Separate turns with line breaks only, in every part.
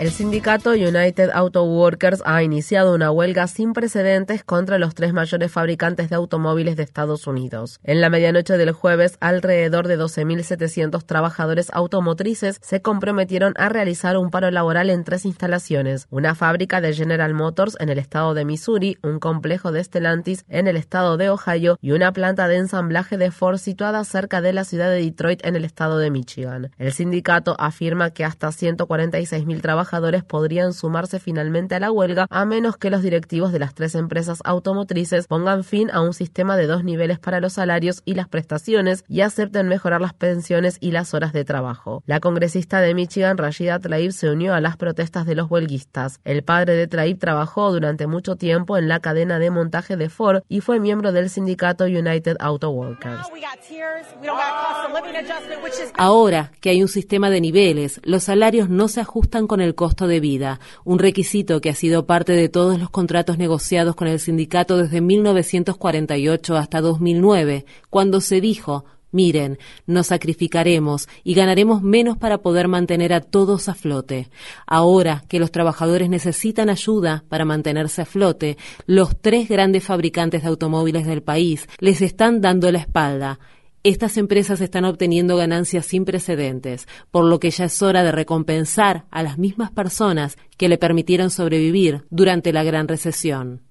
El sindicato United Auto Workers ha iniciado una huelga sin precedentes contra los tres mayores fabricantes de automóviles de Estados Unidos. En la medianoche del jueves, alrededor de 12.700 trabajadores automotrices se comprometieron a realizar un paro laboral en tres instalaciones, una fábrica de General Motors en el estado de Missouri, un complejo de Stellantis en el estado de Ohio y una planta de ensamblaje de Ford situada cerca de la ciudad de Detroit en el estado de Michigan. El sindicato afirma que hasta 146.000 trabajadores podrían sumarse finalmente a la huelga a menos que los directivos de las tres empresas automotrices pongan fin a un sistema de dos niveles para los salarios y las prestaciones y acepten mejorar las pensiones y las horas de trabajo. La congresista de Michigan, Rashida Tlaib, se unió a las protestas de los huelguistas. El padre de Tlaib trabajó durante mucho tiempo en la cadena de montaje de Ford y fue miembro del sindicato United Auto Workers.
Ahora que hay un sistema de niveles, los salarios no se ajustan con el costo de vida, un requisito que ha sido parte de todos los contratos negociados con el sindicato desde 1948 hasta 2009, cuando se dijo Miren, nos sacrificaremos y ganaremos menos para poder mantener a todos a flote. Ahora que los trabajadores necesitan ayuda para mantenerse a flote, los tres grandes fabricantes de automóviles del país les están dando la espalda estas empresas están obteniendo ganancias sin precedentes, por lo que ya es hora de recompensar a las mismas personas que le permitieron sobrevivir durante la gran recesión.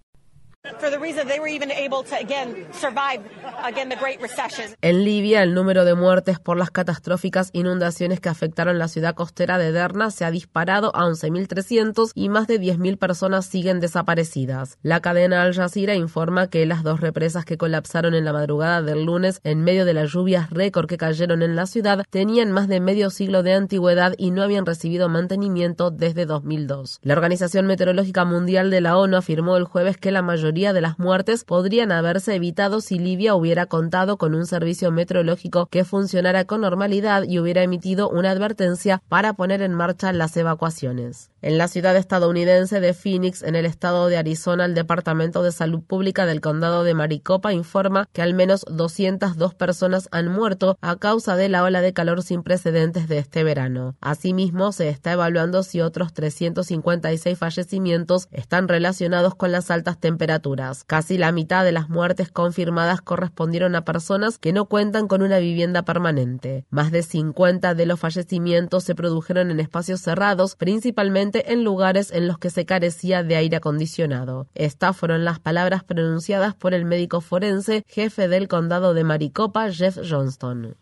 En Libia, el número de muertes por las catastróficas inundaciones que afectaron la ciudad costera de Derna se ha disparado a 11.300 y más de 10.000 personas siguen desaparecidas. La cadena Al Jazeera informa que las dos represas que colapsaron en la madrugada del lunes en medio de las lluvias récord que cayeron en la ciudad tenían más de medio siglo de antigüedad y no habían recibido mantenimiento desde 2002. La Organización Meteorológica Mundial de la ONU afirmó el jueves que la mayoría de las muertes podrían haberse evitado si Libia hubiera contado con un servicio meteorológico que funcionara con normalidad y hubiera emitido una advertencia para poner en marcha las evacuaciones. En la ciudad estadounidense de Phoenix, en el estado de Arizona, el Departamento de Salud Pública del condado de Maricopa informa que al menos 202 personas han muerto a causa de la ola de calor sin precedentes de este verano. Asimismo, se está evaluando si otros 356 fallecimientos están relacionados con las altas temperaturas. Casi la mitad de las muertes confirmadas correspondieron a personas que no cuentan con una vivienda permanente. Más de 50 de los fallecimientos se produjeron en espacios cerrados, principalmente en lugares en los que se carecía de aire acondicionado. Estas fueron las palabras pronunciadas por el médico forense jefe del condado de Maricopa, Jeff Johnston.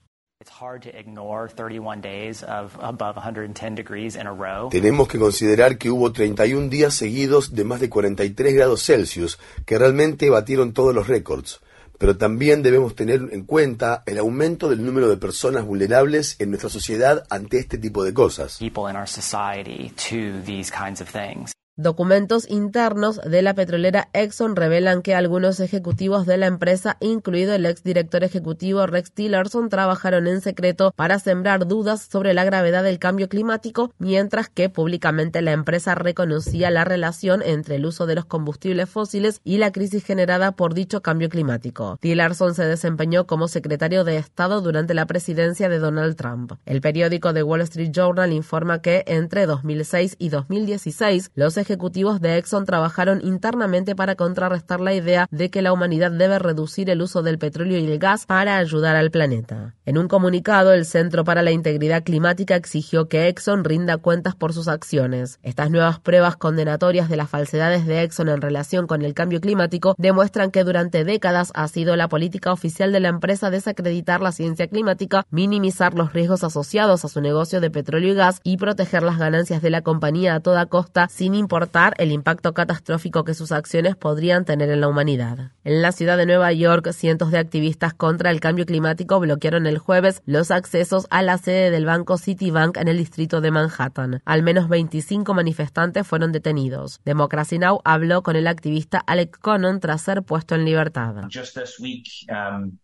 Tenemos que considerar que hubo 31 días seguidos de más de 43 grados Celsius, que realmente batieron todos los récords. Pero también debemos tener en cuenta el aumento del número de personas vulnerables en nuestra sociedad ante este tipo de cosas.
Documentos internos de la petrolera Exxon revelan que algunos ejecutivos de la empresa, incluido el exdirector ejecutivo Rex Tillerson, trabajaron en secreto para sembrar dudas sobre la gravedad del cambio climático, mientras que públicamente la empresa reconocía la relación entre el uso de los combustibles fósiles y la crisis generada por dicho cambio climático. Tillerson se desempeñó como secretario de Estado durante la presidencia de Donald Trump. El periódico The Wall Street Journal informa que entre 2006 y 2016 los ejecutivos de Exxon trabajaron internamente para contrarrestar la idea de que la humanidad debe reducir el uso del petróleo y el gas para ayudar al planeta. En un comunicado, el Centro para la Integridad Climática exigió que Exxon rinda cuentas por sus acciones. Estas nuevas pruebas condenatorias de las falsedades de Exxon en relación con el cambio climático demuestran que durante décadas ha sido la política oficial de la empresa desacreditar la ciencia climática, minimizar los riesgos asociados a su negocio de petróleo y gas y proteger las ganancias de la compañía a toda costa sin importar importar el impacto catastrófico que sus acciones podrían tener en la humanidad. En la ciudad de Nueva York, cientos de activistas contra el cambio climático bloquearon el jueves los accesos a la sede del banco Citibank en el distrito de Manhattan. Al menos 25 manifestantes fueron detenidos. Democracy Now! habló con el activista Alec Connon tras ser puesto en libertad.
Um,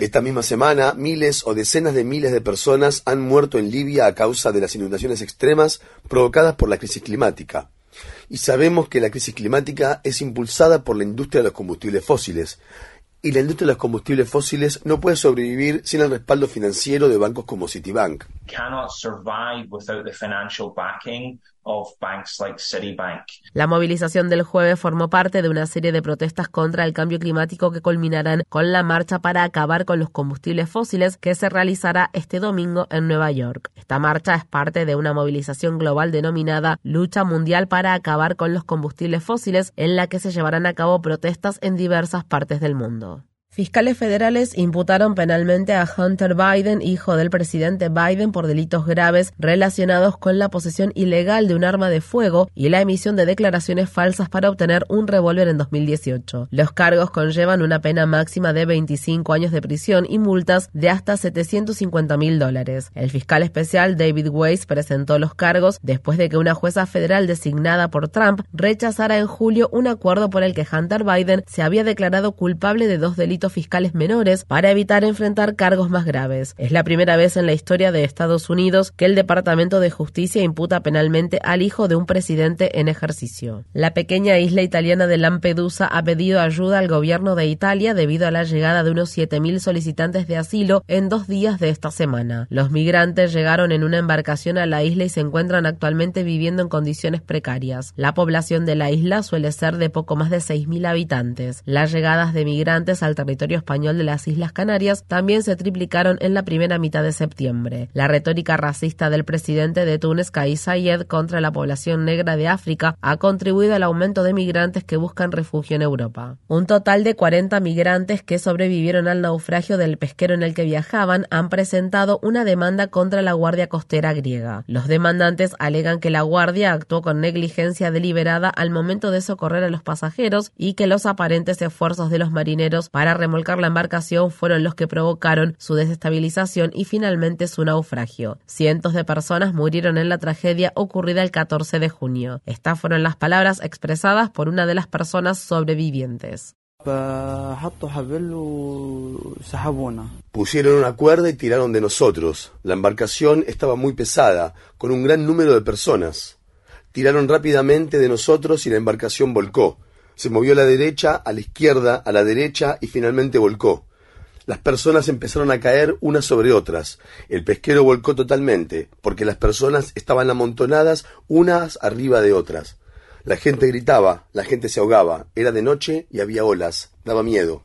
Esta misma semana, miles o decenas de miles de personas han muerto en Libia a causa de las inundaciones extremas provocadas por la crisis climática. Y sabemos que la crisis climática es impulsada por la industria de los combustibles fósiles. Y la industria de los combustibles fósiles no puede sobrevivir sin el respaldo financiero de bancos como Citibank.
La movilización del jueves formó parte de una serie de protestas contra el cambio climático que culminarán con la marcha para acabar con los combustibles fósiles que se realizará este domingo en Nueva York. Esta marcha es parte de una movilización global denominada Lucha Mundial para acabar con los combustibles fósiles en la que se llevarán a cabo protestas en diversas partes del mundo. Fiscales federales imputaron penalmente a Hunter Biden, hijo del presidente Biden, por delitos graves relacionados con la posesión ilegal de un arma de fuego y la emisión de declaraciones falsas para obtener un revólver en 2018. Los cargos conllevan una pena máxima de 25 años de prisión y multas de hasta 750 mil dólares. El fiscal especial David Weiss presentó los cargos después de que una jueza federal designada por Trump rechazara en julio un acuerdo por el que Hunter Biden se había declarado culpable de dos delitos fiscales menores para evitar enfrentar cargos más graves. Es la primera vez en la historia de Estados Unidos que el Departamento de Justicia imputa penalmente al hijo de un presidente en ejercicio. La pequeña isla italiana de Lampedusa ha pedido ayuda al gobierno de Italia debido a la llegada de unos 7.000 solicitantes de asilo en dos días de esta semana. Los migrantes llegaron en una embarcación a la isla y se encuentran actualmente viviendo en condiciones precarias. La población de la isla suele ser de poco más de 6.000 habitantes. Las llegadas de migrantes al territorio español de las Islas Canarias también se triplicaron en la primera mitad de septiembre. La retórica racista del presidente de Túnez, Kais Sayed, contra la población negra de África ha contribuido al aumento de migrantes que buscan refugio en Europa. Un total de 40 migrantes que sobrevivieron al naufragio del pesquero en el que viajaban han presentado una demanda contra la Guardia Costera griega. Los demandantes alegan que la Guardia actuó con negligencia deliberada al momento de socorrer a los pasajeros y que los aparentes esfuerzos de los marineros para remolcar la embarcación fueron los que provocaron su desestabilización y finalmente su naufragio. Cientos de personas murieron en la tragedia ocurrida el 14 de junio. Estas fueron las palabras expresadas por una de las personas sobrevivientes.
Pusieron una cuerda y tiraron de nosotros. La embarcación estaba muy pesada, con un gran número de personas. Tiraron rápidamente de nosotros y la embarcación volcó. Se movió a la derecha, a la izquierda, a la derecha y finalmente volcó. Las personas empezaron a caer unas sobre otras. El pesquero volcó totalmente, porque las personas estaban amontonadas unas arriba de otras. La gente gritaba, la gente se ahogaba. Era de noche y había olas. Daba miedo.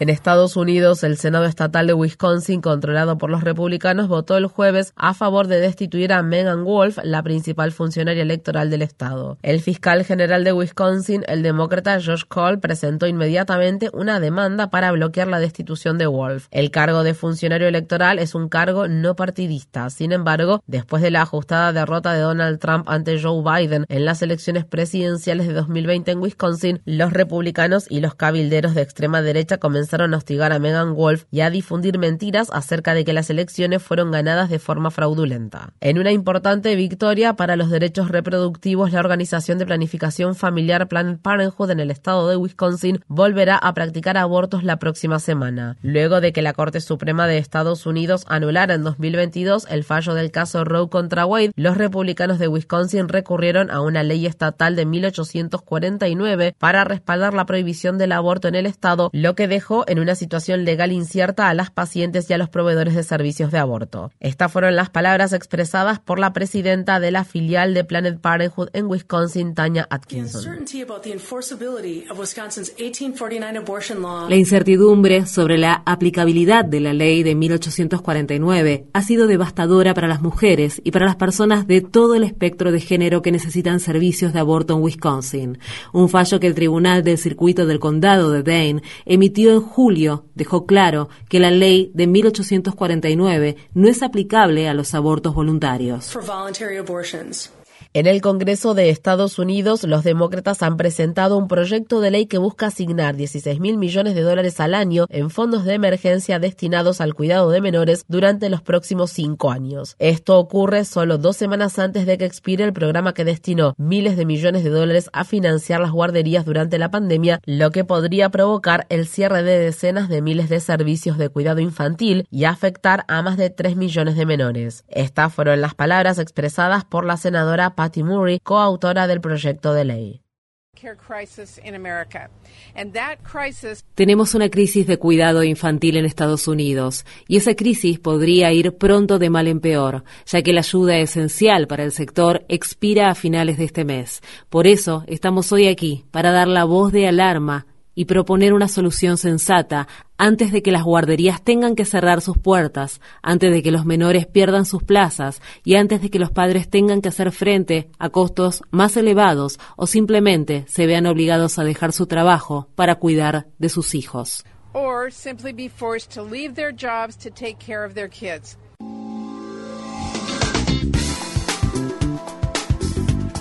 En Estados Unidos, el Senado Estatal de Wisconsin, controlado por los republicanos, votó el jueves a favor de destituir a Megan Wolf, la principal funcionaria electoral del estado. El fiscal general de Wisconsin, el demócrata Josh Cole, presentó inmediatamente una demanda para bloquear la destitución de Wolf. El cargo de funcionario electoral es un cargo no partidista. Sin embargo, después de la ajustada derrota de Donald Trump ante Joe Biden en las elecciones presidenciales de 2020 en Wisconsin, los republicanos y los cabilderos de extrema derecha comenzaron comenzaron a hostigar a Megan Wolf y a difundir mentiras acerca de que las elecciones fueron ganadas de forma fraudulenta. En una importante victoria para los derechos reproductivos, la organización de planificación familiar Planned Parenthood en el estado de Wisconsin volverá a practicar abortos la próxima semana, luego de que la Corte Suprema de Estados Unidos anulara en 2022 el fallo del caso Roe contra Wade. Los republicanos de Wisconsin recurrieron a una ley estatal de 1849 para respaldar la prohibición del aborto en el estado, lo que dejó en una situación legal incierta a las pacientes y a los proveedores de servicios de aborto. Estas fueron las palabras expresadas por la presidenta de la filial de Planet Parenthood en Wisconsin, Tanya Atkinson.
La incertidumbre sobre la aplicabilidad de la ley de 1849 ha sido devastadora para las mujeres y para las personas de todo el espectro de género que necesitan servicios de aborto en Wisconsin. Un fallo que el Tribunal del Circuito del Condado de Dane emitió en julio dejó claro que la ley de 1849 no es aplicable a los abortos voluntarios.
En el Congreso de Estados Unidos, los demócratas han presentado un proyecto de ley que busca asignar 16 mil millones de dólares al año en fondos de emergencia destinados al cuidado de menores durante los próximos cinco años. Esto ocurre solo dos semanas antes de que expire el programa que destinó miles de millones de dólares a financiar las guarderías durante la pandemia, lo que podría provocar el cierre de decenas de miles de servicios de cuidado infantil y afectar a más de 3 millones de menores. Estas fueron las palabras expresadas por la senadora Patty Murray, coautora del proyecto de ley.
Tenemos una crisis de cuidado infantil en Estados Unidos y esa crisis podría ir pronto de mal en peor, ya que la ayuda esencial para el sector expira a finales de este mes. Por eso estamos hoy aquí, para dar la voz de alarma y proponer una solución sensata antes de que las guarderías tengan que cerrar sus puertas, antes de que los menores pierdan sus plazas y antes de que los padres tengan que hacer frente a costos más elevados o simplemente se vean obligados a dejar su trabajo para cuidar de sus hijos.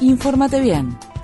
Infórmate bien